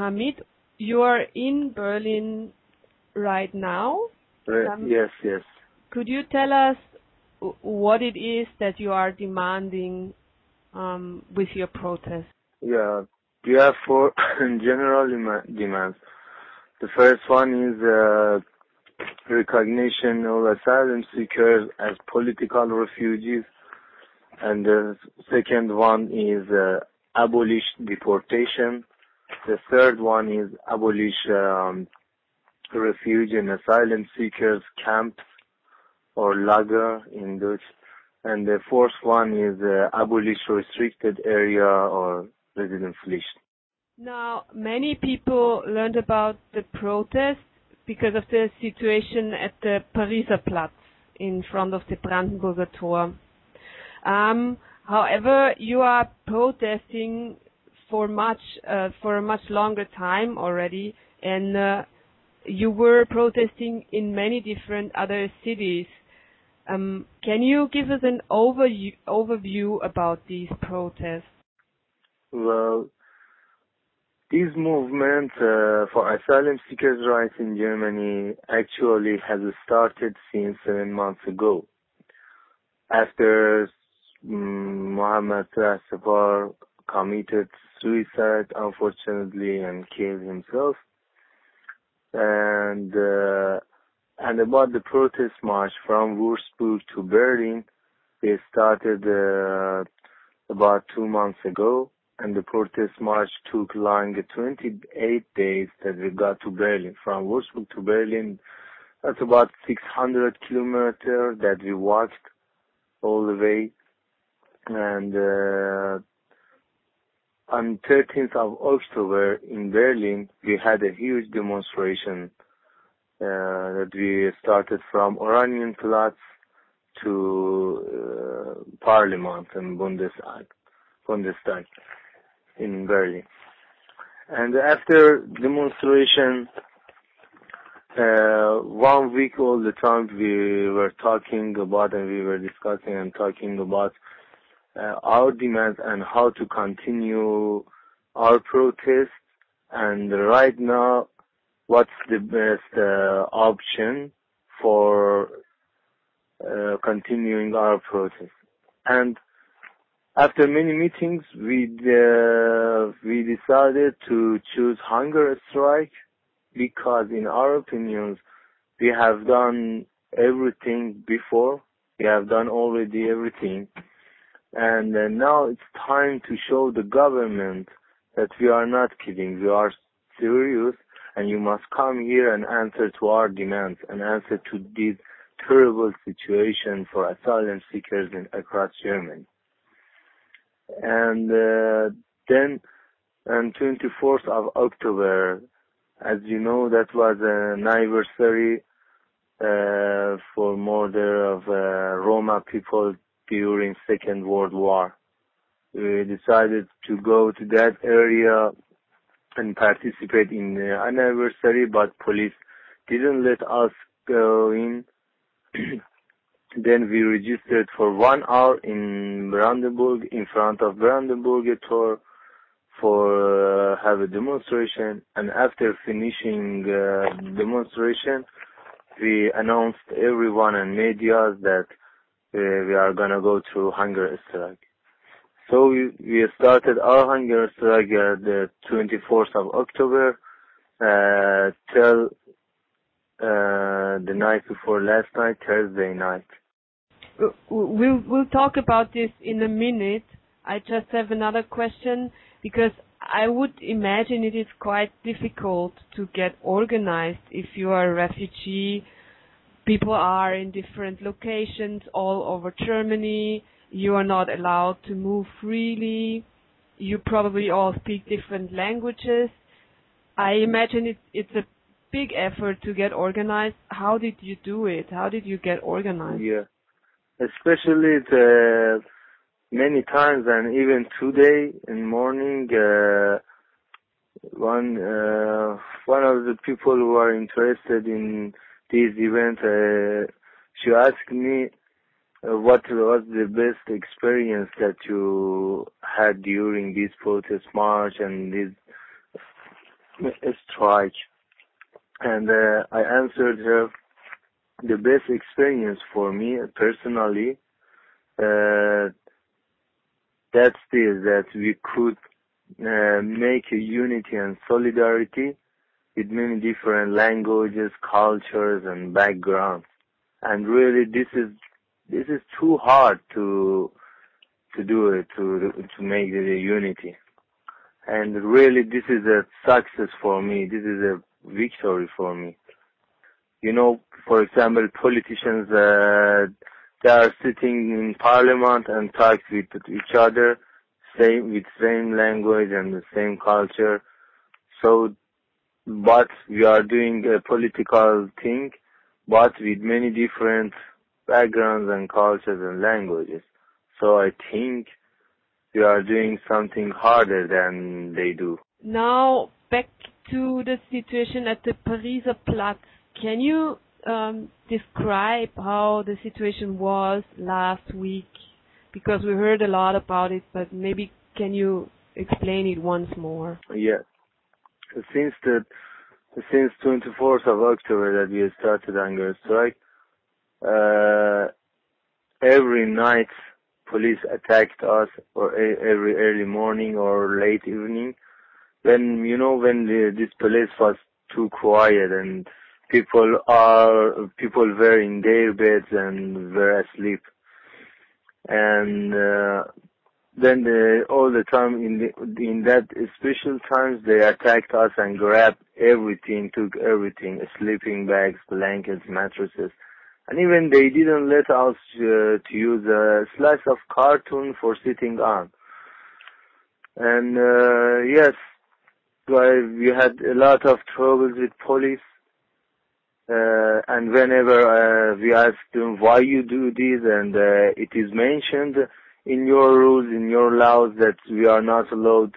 Hamid, you are in Berlin right now. Um, yes, yes. Could you tell us what it is that you are demanding um, with your protest? Yeah, we have four general dema- demands. The first one is uh, recognition of asylum seekers as political refugees, and the second one is uh, abolish deportation. The third one is abolish um, refugee and asylum seekers camps or lager in Dutch. And the fourth one is uh, abolish restricted area or Residenzpflicht. Now, many people learned about the protest because of the situation at the Pariser Platz in front of the Brandenburger Tor. Um, however, you are protesting for much uh, for a much longer time already, and uh, you were protesting in many different other cities. Um, can you give us an overview, overview about these protests? Well, this movement uh, for asylum seekers' rights in Germany actually has started since seven months ago. After um, Mohammad Rahsepar committed suicide, unfortunately, and killed himself, and uh, and about the protest march from Würzburg to Berlin, they started uh, about two months ago, and the protest march took long 28 days that we got to Berlin. From Würzburg to Berlin, that's about 600 kilometers that we walked all the way. And uh, on 13th of October in Berlin, we had a huge demonstration uh, that we started from Oranienplatz to uh, Parliament and Bundestag, Bundestag in Berlin. And after demonstration, uh, one week all the time we were talking about and we were discussing and talking about our demands and how to continue our protest. And right now, what's the best uh, option for uh, continuing our protest? And after many meetings, we uh, we decided to choose hunger strike because, in our opinions, we have done everything before. We have done already everything, and uh, now it's time to show the government that we are not kidding. We are serious, and you must come here and answer to our demands and answer to this terrible situation for asylum seekers in, across Germany and uh, then on 24th of October, as you know, that was an anniversary uh, for murder of uh, Roma people during Second World War. We decided to go to that area and participate in the anniversary, but police didn't let us go in. Then we registered for one hour in Brandenburg, in front of Brandenburg Tor, for uh, have a demonstration. And after finishing uh, demonstration, we announced everyone and media that we are gonna go to hunger strike. So we, we started our hunger strike at the 24th of October uh, till uh, the night before last night, Thursday night. Uh, We'll we'll talk about this in a minute. I just have another question because I would imagine it is quite difficult to get organized if you are a refugee. People are in different locations all over Germany. You are not allowed to move freely. You probably all speak different languages. I imagine it, it's a big effort to get organized. How did you do it? How did you get organized? Yeah, especially the many times and even today in morning, uh, one uh, one of the people who are interested in this event, uh, she asked me uh, what was the best experience that you had during this protest march and this strike. And uh, I answered her the best experience for me personally. Uh, that's this that we could uh, make a unity and solidarity with many different languages, cultures, and backgrounds. And really, this is this is too hard to to do it to to make the unity. And really, this is a success for me. This is a victory for me. You know, for example, politicians uh, they are sitting in parliament and talk with each other, same with same language and the same culture. So, but we are doing a political thing, but with many different backgrounds and cultures and languages. So I think we are doing something harder than they do. Now back to the situation at the Pariser Platz. Can you um, describe how the situation was last week? Because we heard a lot about it, but maybe can you explain it once more? Yeah. Since the since 24th of October that we started hunger strike, uh, every night police attacked us or every early morning or late evening. When you know when the, this place was too quiet and people are people were in their beds and were asleep. And uh, then the, all the time in the, in that special times they attacked us and grabbed everything took everything sleeping bags blankets mattresses. And even they didn't let us uh, to use a slice of cartoon for sitting on. And uh, yes we had a lot of troubles with police. Uh, and whenever uh, we ask them why you do this, and uh, it is mentioned in your rules, in your laws, that we are not allowed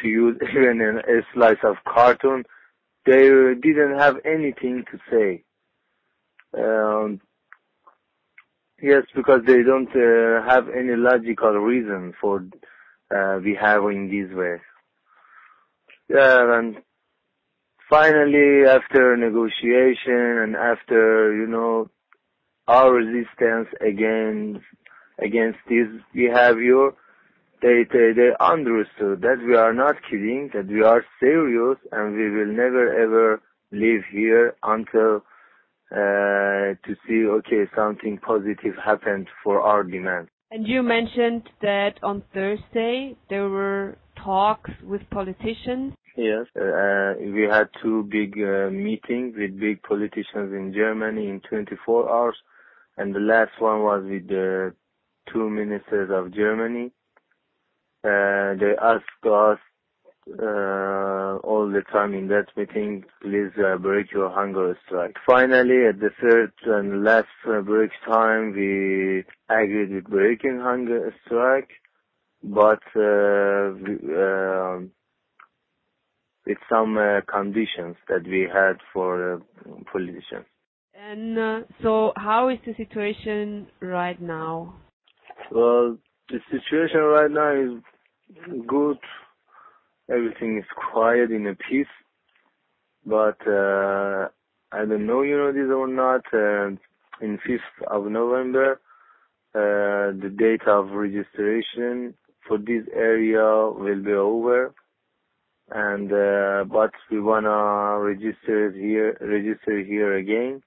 to use even a slice of carton, they didn't have anything to say. Um, yes, because they don't uh, have any logical reason for uh, behaving this way. Yeah, and finally, after negotiation and after, you know, our resistance against, against this we behavior, they, they, they understood that we are not kidding, that we are serious and we will never ever leave here until uh, to see, okay, something positive happened for our demand. And you mentioned that on Thursday there were talks with politicians Yes, uh, we had two big uh, meetings with big politicians in Germany in 24 hours, and the last one was with the two ministers of Germany. Uh, they asked us uh, all the time in that meeting, please uh, break your hunger strike. Finally, at the third and last uh, break time, we agreed with breaking hunger strike, but uh, we, um, with some uh, conditions that we had for uh, politicians. And so, how is the situation right now? Well, the situation right now is good. Everything is quiet in a peace. But uh, I don't know, you know this or not. Uh, in 5th of November, uh, the date of registration for this area will be over and uh, but we wanna register here, register here again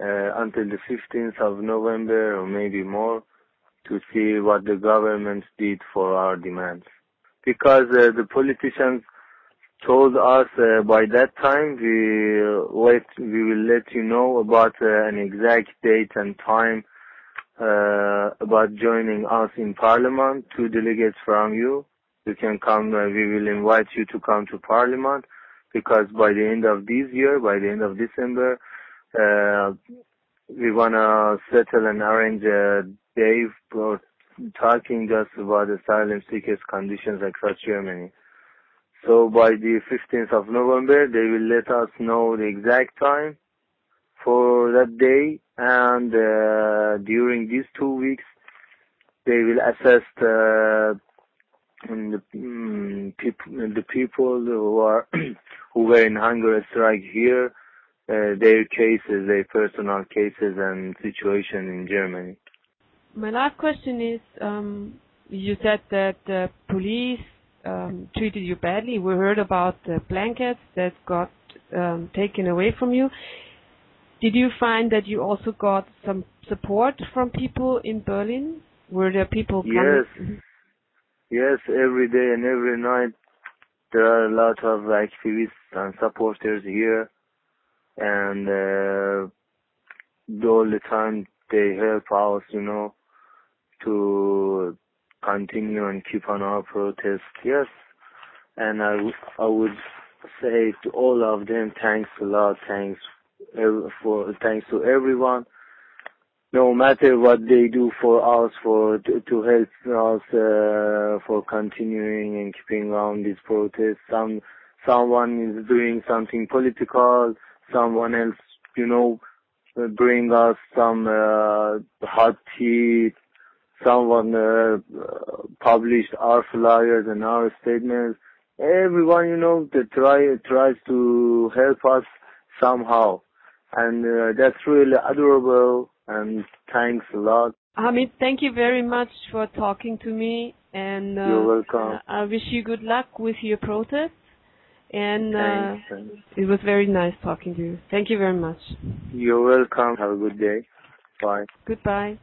uh, until the 15th of November or maybe more to see what the government did for our demands. Because uh, the politicians told us uh, by that time we let we will let you know about uh, an exact date and time uh, about joining us in parliament. Two delegates from you you can come, uh, we will invite you to come to Parliament because by the end of this year, by the end of December, uh, we wanna settle and arrange day for talking just about asylum seekers conditions across Germany. So by the 15th of November, they will let us know the exact time for that day and uh, during these two weeks, they will assess the and the mm, people the people who are who were in hunger strike here, uh, their cases, their personal cases and situation in Germany. My last question is, um, you said that the police um, treated you badly. We heard about the blankets that got um, taken away from you. Did you find that you also got some support from people in Berlin? Were there people coming? Yes. Yes, every day and every night there are a lot of activists and supporters here and uh, all the time they help us, you know, to continue and keep on our protest. Yes, and I, w- I would say to all of them, thanks a lot, thanks for thanks to everyone. No matter what they do for us, for to, to help us uh, for continuing and keeping on this protest. Some someone is doing something political, someone else, you know, bring us some uh, hot tea, someone uh, published our flyers and our statements. Everyone, you know, that try tries to help us somehow, and uh, that's really adorable. And thanks a lot. Hamid, thank you very much for talking to me, and uh, You're welcome. I wish you good luck with your protest. And uh, thanks. it was very nice talking to you. Thank you very much. You're welcome. Have a good day. Bye. Goodbye.